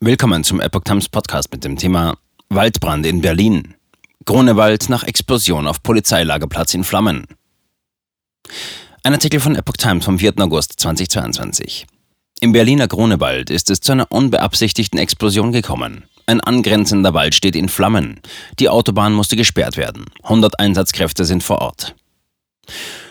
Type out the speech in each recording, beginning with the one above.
Willkommen zum Epoch Times Podcast mit dem Thema Waldbrand in Berlin. Grunewald nach Explosion auf Polizeilagerplatz in Flammen. Ein Artikel von Epoch Times vom 4. August 2022. Im Berliner Grunewald ist es zu einer unbeabsichtigten Explosion gekommen. Ein angrenzender Wald steht in Flammen. Die Autobahn musste gesperrt werden. 100 Einsatzkräfte sind vor Ort.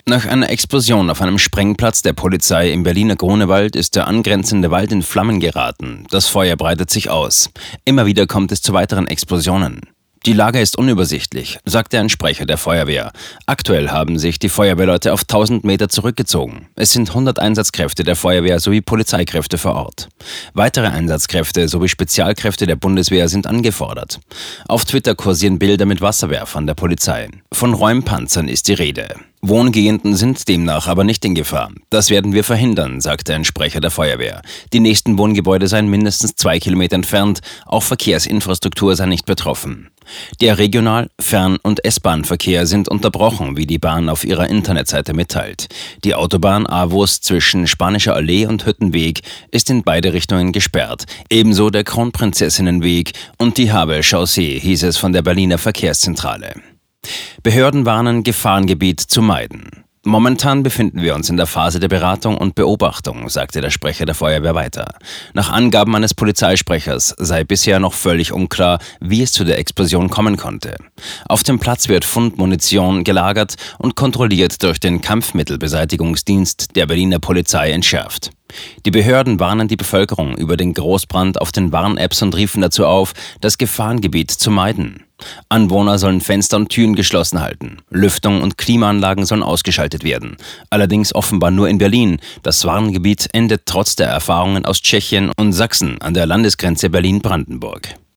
Nach einer Explosion auf einem Sprengplatz der Polizei im Berliner Grunewald ist der angrenzende Wald in Flammen geraten. Das Feuer breitet sich aus. Immer wieder kommt es zu weiteren Explosionen. Die Lage ist unübersichtlich, sagte ein Sprecher der Feuerwehr. Aktuell haben sich die Feuerwehrleute auf 1000 Meter zurückgezogen. Es sind 100 Einsatzkräfte der Feuerwehr sowie Polizeikräfte vor Ort. Weitere Einsatzkräfte sowie Spezialkräfte der Bundeswehr sind angefordert. Auf Twitter kursieren Bilder mit Wasserwerfern der Polizei. Von Räumpanzern ist die Rede. Wohngehenden sind demnach aber nicht in Gefahr. Das werden wir verhindern, sagte ein Sprecher der Feuerwehr. Die nächsten Wohngebäude seien mindestens zwei Kilometer entfernt, auch Verkehrsinfrastruktur sei nicht betroffen. Der Regional-, Fern- und S-Bahn-Verkehr sind unterbrochen, wie die Bahn auf ihrer Internetseite mitteilt. Die Autobahn Avus zwischen Spanischer Allee und Hüttenweg ist in beide Richtungen gesperrt, ebenso der Kronprinzessinnenweg und die Havel-Chaussee, hieß es von der Berliner Verkehrszentrale. Behörden warnen, Gefahrengebiet zu meiden. Momentan befinden wir uns in der Phase der Beratung und Beobachtung, sagte der Sprecher der Feuerwehr weiter. Nach Angaben eines Polizeisprechers sei bisher noch völlig unklar, wie es zu der Explosion kommen konnte. Auf dem Platz wird Fundmunition gelagert und kontrolliert durch den Kampfmittelbeseitigungsdienst der Berliner Polizei entschärft. Die Behörden warnen die Bevölkerung über den Großbrand auf den Warn-Apps und riefen dazu auf, das Gefahrengebiet zu meiden. Anwohner sollen Fenster und Türen geschlossen halten. Lüftung und Klimaanlagen sollen ausgeschaltet werden. Allerdings offenbar nur in Berlin. Das Warngebiet endet trotz der Erfahrungen aus Tschechien und Sachsen an der Landesgrenze Berlin-Brandenburg.